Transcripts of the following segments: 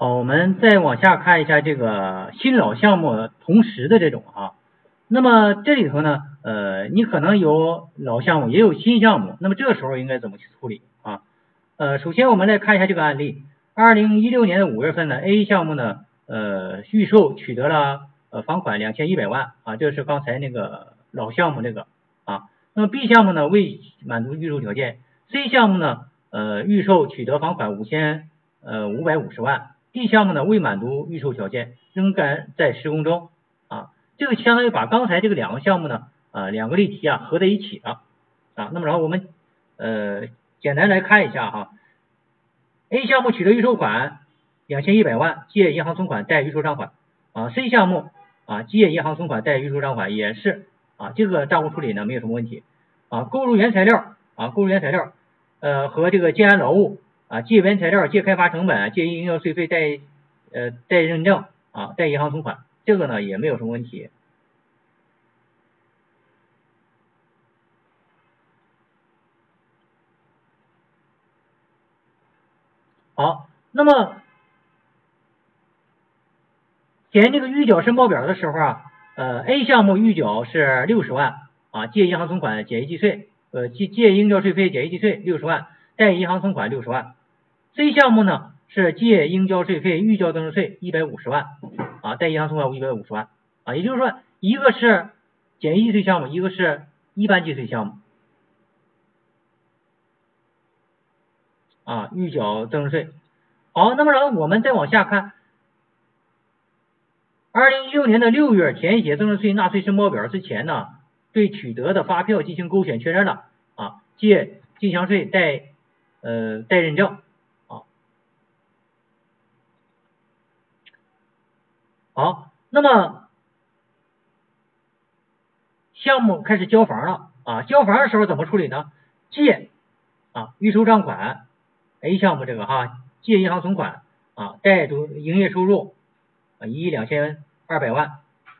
好，我们再往下看一下这个新老项目同时的这种啊。那么这里头呢，呃，你可能有老项目，也有新项目，那么这个时候应该怎么去处理啊？呃，首先我们来看一下这个案例，二零一六年的五月份呢，A 项目呢，呃，预售取得了呃房款两千一百万啊，这是刚才那个老项目这个啊。那么 B 项目呢未满足预售条件，C 项目呢，呃，预售取得房款五千呃五百五十万，D 项目呢未满足预售条件，仍然在施工中。啊。这个相当于把刚才这个两个项目呢，啊，两个例题啊合在一起了，啊，那么然后我们呃简单来看一下哈，A 项目取得预售款两千一百万，借银行存款贷预售账款，啊，C 项目啊借银行存款贷预售账款也是。啊，这个账户处理呢没有什么问题，啊，购入原材料啊，购入原材料，呃和这个建安劳务啊借原材料、借开发成本、借营销税费贷呃贷认证啊贷银行存款。这个呢也没有什么问题。好，那么填这个预缴申报表的时候啊，呃，A 项目预缴是六十万啊，借银行存款减一计税，呃，借借应交税费减一计税六十万，贷银行存款六十万。C 项目呢是借应交税费预交增值税一百五十万。啊，贷银行存款一百五十万啊，也就是说，一个是简易税项目，一个是一般计税项目啊，预缴增值税。好，那么然后我们再往下看，二零一六年的六月填写增值税纳税申报表之前呢，对取得的发票进行勾选确认了啊，借进项税贷呃贷认证。好，那么项目开始交房了啊，交房的时候怎么处理呢？借啊预收账款，A 项目这个哈，借银行存款啊，贷主营业收入啊一亿两千二百万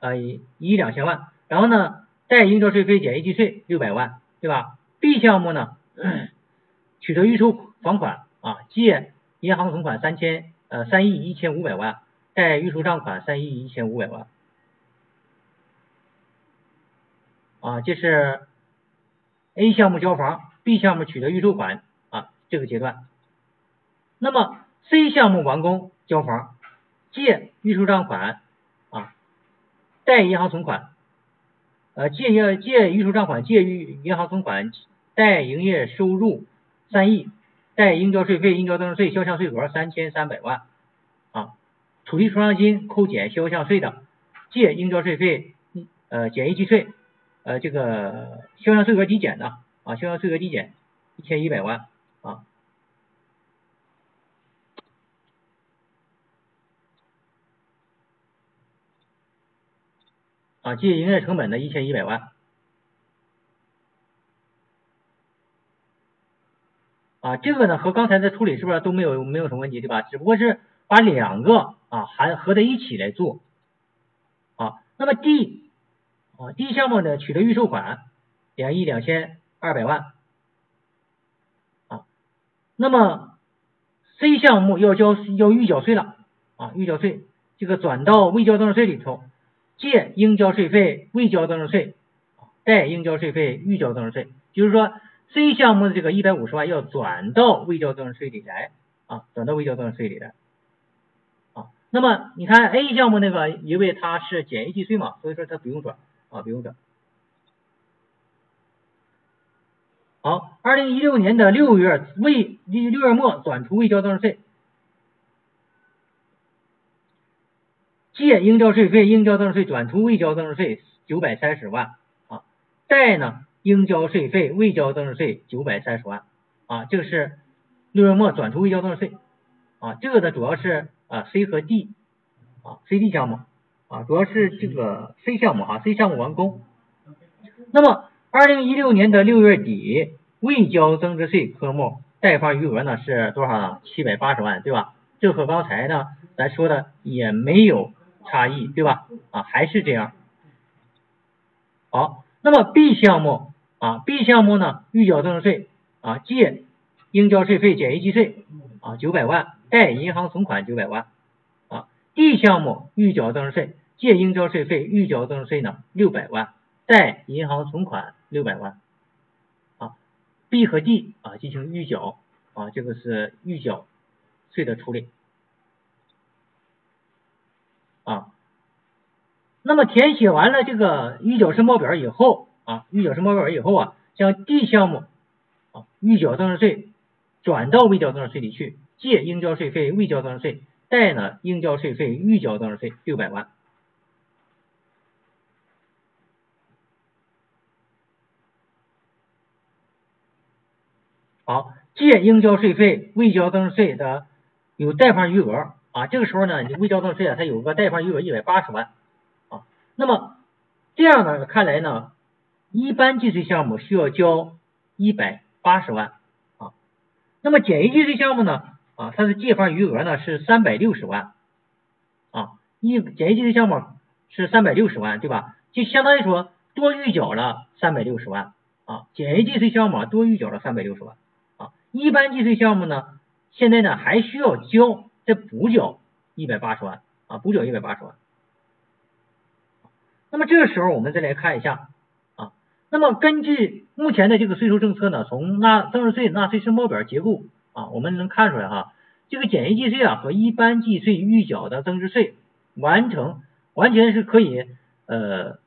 啊一亿两千万，然后呢贷应交税费减一计税六百万，对吧？B 项目呢取得预收房款啊，借银行存款三千呃三亿一千五百万。贷预收账款三亿一千五百万，啊，这是 A 项目交房，B 项目取得预收款啊这个阶段。那么 C 项目完工交房，借预收账款啊，贷银行存款，呃，借业借预收账款，借预银行存款，贷营业收入三亿，贷应交税费、应交增值税、销项税额三千三百万。土地出让金扣减销项税的，借应交税费呃减一计税，呃这个销项税额抵减的啊销项税额抵减一千一百万啊啊借营业成本的一千一百万啊这个呢和刚才的处理是不是都没有没有什么问题对吧？只不过是把两个。啊，还合在一起来做，啊，那么 D 啊 D 项目呢取得预售款两亿两千二百万，啊，那么 C 项目要交要预缴税了，啊，预缴税这个转到未交增值税里头，借应交税费未交增值税，贷应交税费预交增值税，就是说 C 项目的这个一百五十万要转到未交增值税里来，啊，转到未交增值税里来。那么你看 A 项目那个，因为它是简易计税嘛，所以说它不用转啊，不用转。好，二零一六年的六月未六月末转出未交增值税，借应交税费、应交增值税转出未交增值税九百三十万啊，贷呢应交税费、未交增值税九百三十万啊，这个是六月末转出未交增值税啊，这个呢主要是。啊，C 和 D 啊，C、D 项目啊，主要是这个 C 项目哈，C 项目完工。那么，二零一六年的六月底未交增值税科目贷放余额呢是多少呢？七百八十万，对吧？这和刚才呢咱说的也没有差异，对吧？啊，还是这样。好，那么 B 项目啊，B 项目呢预缴增值税啊，借应交税费减一计税啊，九百万。贷银行存款九百万啊 D 项目预缴增值税，借应交税费预缴增值税呢六百万，贷银行存款六百万。啊，B 和 D 啊进行预缴啊，这个是预缴税的处理。啊，那么填写完了这个预缴申报表以后啊，预缴申报表以后啊，将 D 项目啊预缴增值税转到未缴增值税里去，借应交税费未交增值税，贷呢应交税费预交增值税六百万。好，借应交税费未交增值税的有贷款余额。啊，这个时候呢，你未交增值税啊，它有个贷款余额一百八十万啊。那么这样呢，看来呢，一般计税项目需要交一百八十万啊。那么简易计税项目呢，啊，它的借款余额呢是三百六十万啊。一简易计税项目是三百六十万，对吧？就相当于说多预缴了三百六十万啊。简易计税项目多预缴了三百六十万啊。一般计税项目呢，现在呢还需要交。再补缴一百八十万啊，补缴一百八十万。那么这个时候我们再来看一下啊，那么根据目前的这个税收政策呢，从纳增值税纳税申报表结构啊，我们能看出来哈，这个简易计税啊和一般计税预缴的增值税完成完全是可以呃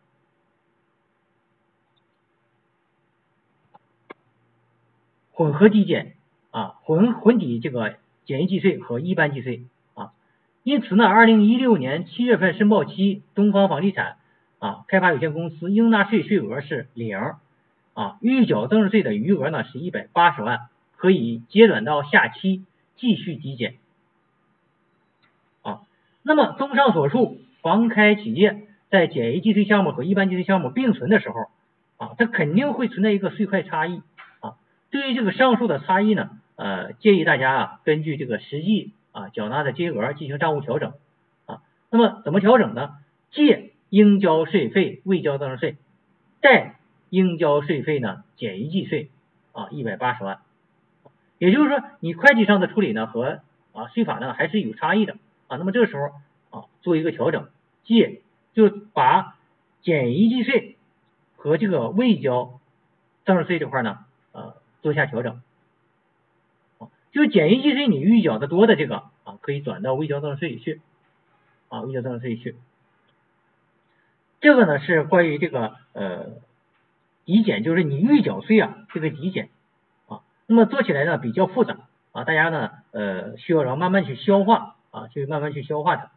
混合抵减啊，混混抵这个。简易计税和一般计税啊，因此呢，二零一六年七月份申报期，东方房地产啊开发有限公司应纳税税额是零啊，预缴增值税的余额呢是一百八十万，可以接转到下期继续抵减啊。那么综上所述，房开企业在简易计税项目和一般计税项目并存的时候啊，它肯定会存在一个税块差异啊。对于这个上述的差异呢？呃，建议大家啊，根据这个实际啊缴纳的金额进行账务调整啊。那么怎么调整呢？借应交税费未交增值税，贷应交税费呢减一计税啊一百八十万。也就是说，你会计上的处理呢和啊税法呢还是有差异的啊。那么这个时候啊做一个调整，借就把减一计税和这个未交增值税这块呢呃做一下调整。就简易计税你预缴的多的这个啊，可以转到未交增值税里去啊，未交增值税里去。这个呢是关于这个呃抵减，就是你预缴税啊这个抵减，那么做起来呢比较复杂啊，大家呢呃需要然后慢慢去消化啊，去慢慢去消化它。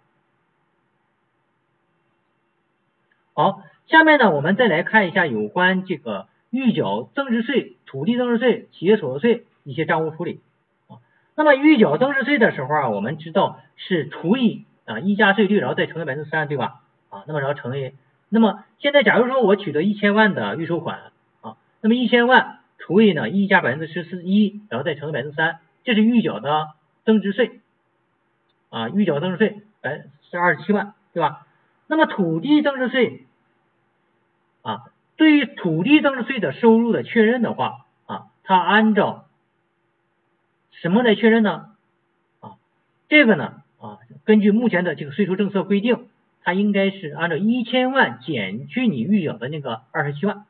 好，下面呢我们再来看一下有关这个预缴增值税、土地增值税、企业所得税一些账务处理啊。那么预缴增值税的时候啊，我们知道是除以啊一加税率，然后再乘以百分之三，对吧？啊，那么然后乘以，那么现在假如说我取得一千万的预收款啊，那么一千万除以呢一加百分之十四一，然后再乘以百分之三，这是预缴的增值税啊，预缴增值税百是二十七万，对吧？那么土地增值税啊，对于土地增值税的收入的确认的话啊，它按照什么来确认呢？啊，这个呢啊，根据目前的这个税收政策规定，它应该是按照一千万减去你预缴的那个二十七万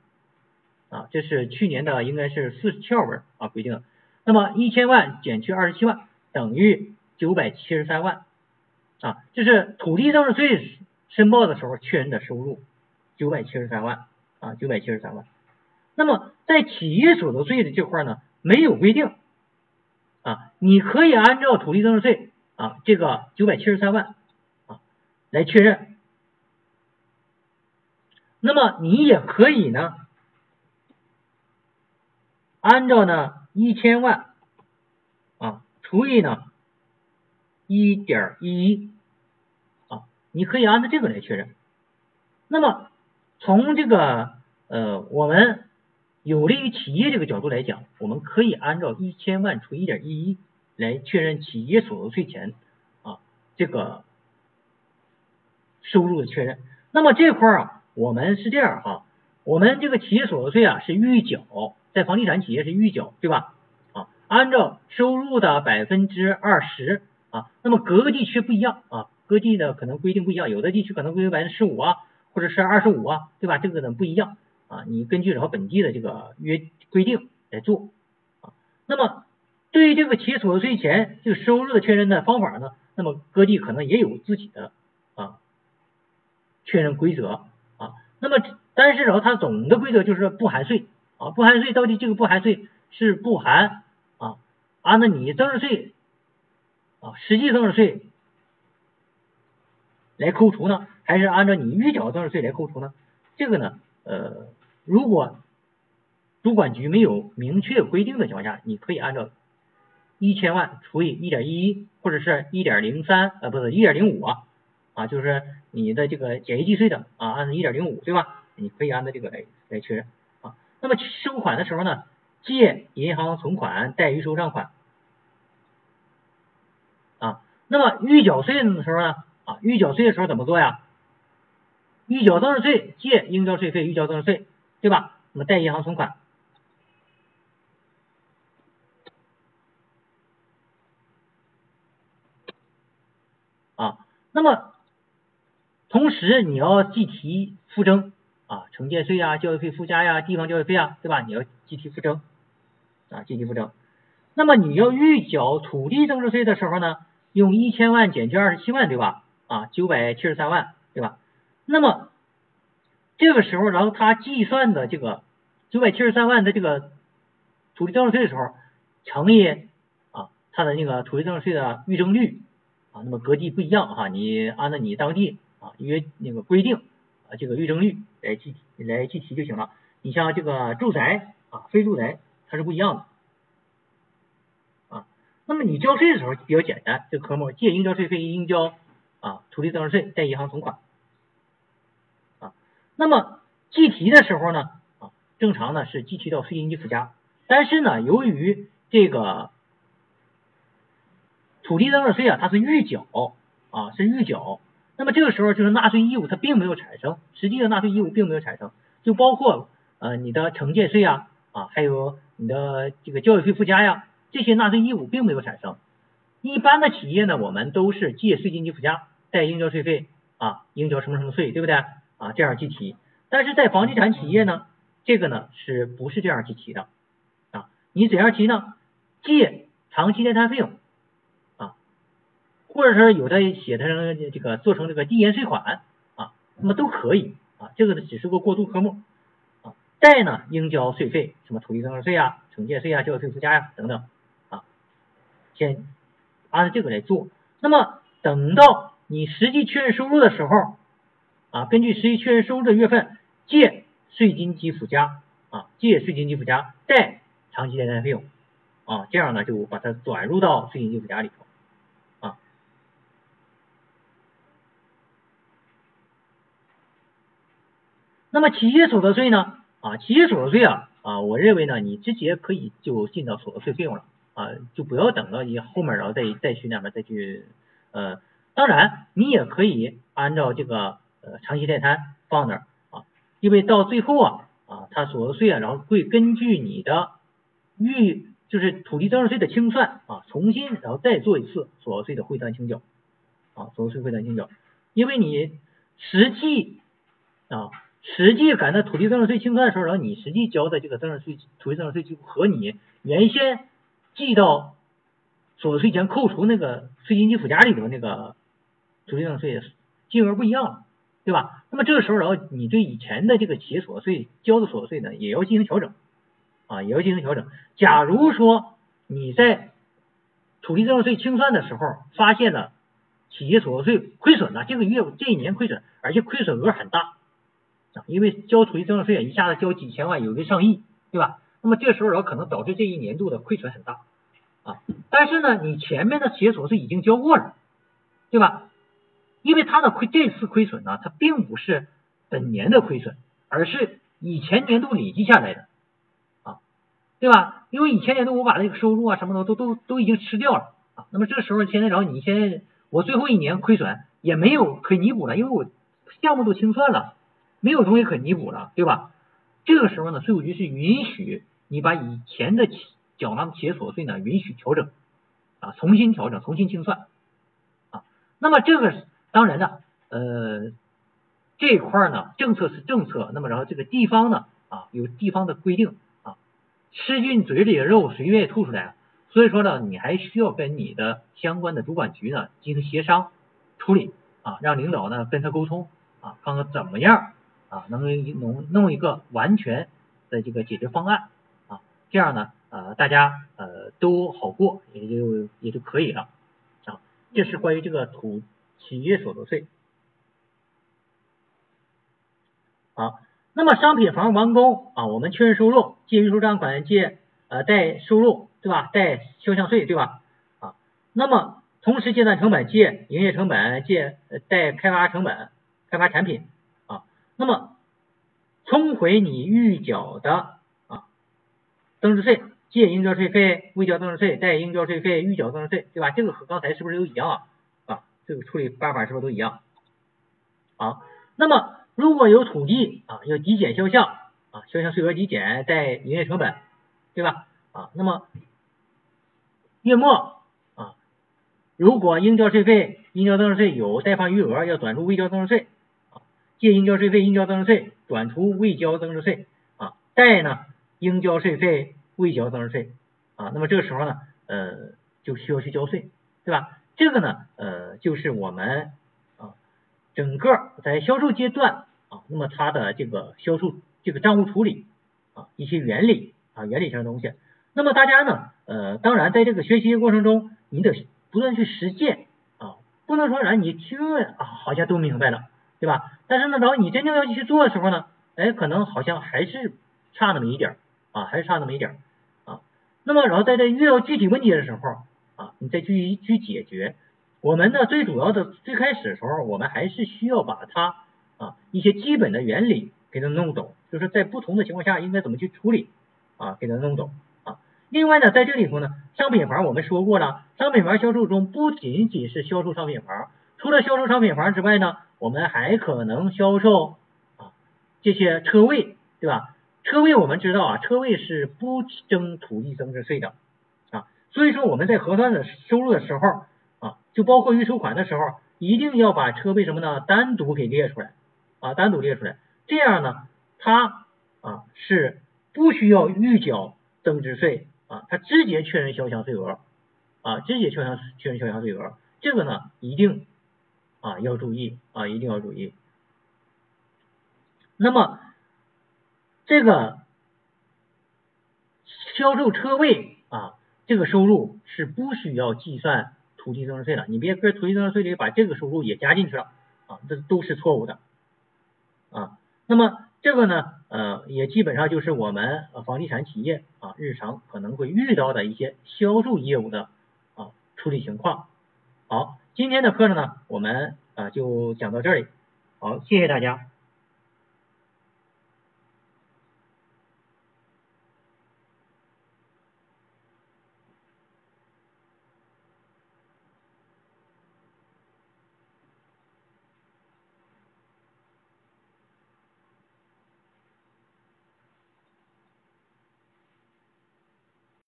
啊，这是去年的应该是四十七号文啊规定的。那么一千万减去二十七万等于九百七十三万啊，这是土地增值税申报的时候确认的收入九百七十三万啊，九百七十三万。那么在企业所得税的这块呢，没有规定。啊，你可以按照土地增值税啊这个九百七十三万啊来确认，那么你也可以呢按照呢一千万啊除以呢一点一一啊，你可以按照这个来确认。那么从这个呃我们。有利于企业这个角度来讲，我们可以按照一千万除一点一一来确认企业所得税前啊这个收入的确认。那么这块啊，我们是这样哈，我们这个企业所得税啊是预缴，在房地产企业是预缴，对吧？啊，按照收入的百分之二十啊，那么各个地区不一样啊，各地的可能规定不一样，有的地区可能规定百分之十五啊，或者是二十五啊，对吧？这个呢不一样啊，你根据然后本地的这个约规定来做啊。那么对于这个企业所得税前这个收入的确认的方法呢，那么各地可能也有自己的啊确认规则啊。那么但是然后它总的规则就是不含税啊，不含税到底这个不含税是不含啊，按照你增值税啊实际增值税来扣除呢，还是按照你预缴增值税来扣除呢？这个呢呃如果主管局没有明确规定的情况下，你可以按照一千万除以一点一一，或者是一点零三，呃，不是一点零五啊，啊，就是你的这个简易计税的啊，按照一点零五，对吧？你可以按照这个来来确认。那么收款的时候呢，借银行存款贷于收账款啊。那么预缴税的时候呢，啊，预缴税的时候怎么做呀？预缴增值税借应交税费预交增值税，对吧？那么贷银行存款。啊，那么同时你要计提附征啊，城建税啊，教育费附加呀，地方教育费啊，对吧？你要计提附征啊，计提附征。那么你要预缴土地增值税的时候呢，用一千万减去二十七万，对吧？啊，九百七十三万，对吧？那么这个时候，然后他计算的这个九百七十三万的这个土地增值税的时候，乘以啊他的那个土地增值税的预征率。啊，那么各地不一样哈，你按照你当地啊约那个规定啊这个预征率来计来计提就行了。你像这个住宅啊，非住宅它是不一样的啊。那么你交税的时候比较简单，这个科目借应交税费应交啊土地增值税贷银行存款啊。那么计提的时候呢啊，正常呢是计提到税金及附加，但是呢由于这个。土地增值税啊，它是预缴啊，是预缴。那么这个时候就是纳税义务它并没有产生，实际的纳税义务并没有产生，就包括呃你的城建税啊啊，还有你的这个教育费附加呀，这些纳税义务并没有产生。一般的企业呢，我们都是借税金及附加，贷应交税费啊，应交什么什么税，对不对啊？这样计提。但是在房地产企业呢，这个呢是不是这样计提的啊？你怎样提呢？借长期待摊费用。或者是有的写成这个做成这个递延税款啊，那么都可以啊，这个呢只是个过渡科目啊。贷呢应交税费，什么土地增值税啊、城建税啊、教育费附加呀等等啊，先按照这个来做。那么等到你实际确认收入的时候啊，根据实际确认收入的月份借税金及附加啊，借税金及附加贷长期借贷费用啊，这样呢就把它转入到税金及附加里头。那么企业所得税呢？啊，企业所得税啊，啊，我认为呢，你直接可以就进到所得税费用了啊，就不要等到你后面然后再再去那边再去呃，当然你也可以按照这个呃长期贷摊放那儿啊，因为到最后啊啊，它所得税啊，然后会根据你的预就是土地增值税的清算啊，重新然后再做一次所得税的汇算清缴啊，所得税汇算清缴，因为你实际啊。实际赶到土地增值税清算的时候，然后你实际交的这个增值税、土地增值税就和你原先记到所得税前扣除那个税金及附加里头那个土地增值税金额不一样了，对吧？那么这个时候，然后你对以前的这个企业所得税交的所得税呢，也要进行调整啊，也要进行调整。假如说你在土地增值税清算的时候发现了企业所得税亏损了，这个月这一年亏损，而且亏损额很大。因为交土地增值税一下子交几千万，有的上亿，对吧？那么这时候然后可能导致这一年度的亏损很大啊。但是呢，你前面的企业所得税已经交过了，对吧？因为它的亏这次亏损呢，它并不是本年的亏损，而是以前年度累计下来的啊，对吧？因为以前年度我把那个收入啊什么的都都都已经吃掉了啊。那么这时候现在然后你现在我最后一年亏损也没有可弥补了，因为我项目都清算了。没有东西可弥补了，对吧？这个时候呢，税务局是允许你把以前的企缴纳的企业所得税呢，允许调整啊，重新调整，重新清算啊。那么这个当然呢，呃，这一块呢，政策是政策，那么然后这个地方呢，啊，有地方的规定啊，吃进嘴里的肉，谁愿意吐出来啊？所以说呢，你还需要跟你的相关的主管局呢进行协商处理啊，让领导呢跟他沟通啊，看看怎么样啊，能弄弄一个完全的这个解决方案啊，这样呢，呃，大家呃都好过，也就也就可以了啊。这是关于这个土企业所得税。好，那么商品房完工啊，我们确认收入，借预收账款，借呃贷收入。对吧？贷销项税，对吧？啊，那么同时结算成本借营业成本，借贷开发成本，开发产品，那么冲回你预缴的啊增值税，借应交税费未交增值税，贷应交税费预缴增值税，对吧？这个和刚才是不是都一样啊？啊，这个处理办法是不是都一样？好，那么如果有土地啊，要抵减销项啊，销项税额抵减，贷营业成本，对吧？啊，那么月末啊，如果应交税费、应交增值税有贷方余额，要转入未交增值税；借应交税费、应交增值税转出未交增值税啊；贷呢，应交税费、未交增值税啊。那么这个时候呢，呃，就需要去交税，对吧？这个呢，呃，就是我们啊，整个在销售阶段啊，那么它的这个销售这个账务处理啊，一些原理啊，原理性的东西。那么大家呢，呃，当然在这个学习过程中，你得不断去实践啊，不能说然你听啊，好像都明白了，对吧？但是呢，然后你真正要去做的时候呢，哎，可能好像还是差那么一点啊，还是差那么一点啊。那么然后在这遇到具体问题的时候啊，你再去去解决。我们呢，最主要的最开始的时候，我们还是需要把它啊一些基本的原理给它弄懂，就是在不同的情况下应该怎么去处理啊，给它弄懂啊。另外呢，在这里头呢，商品房我们说过了，商品房销售中不仅仅是销售商品房，除了销售商品房之外呢，我们还可能销售啊这些车位，对吧？车位我们知道啊，车位是不征土地增值税的啊，所以说我们在核算的收入的时候啊，就包括预收款的时候，一定要把车位什么呢单独给列出来啊，单独列出来，这样呢，它啊是不需要预缴增值税。啊，他直接确认销项税额，啊，直接确认确认销项税额，这个呢一定啊要注意啊，一定要注意。那么这个销售车位啊，这个收入是不需要计算土地增值税的，你别搁土地增值税里把这个收入也加进去了啊，这都是错误的啊。那么这个呢，呃，也基本上就是我们房地产企业啊，日常可能会遇到的一些销售业务的啊处理情况。好，今天的课程呢，我们啊就讲到这里。好，谢谢大家。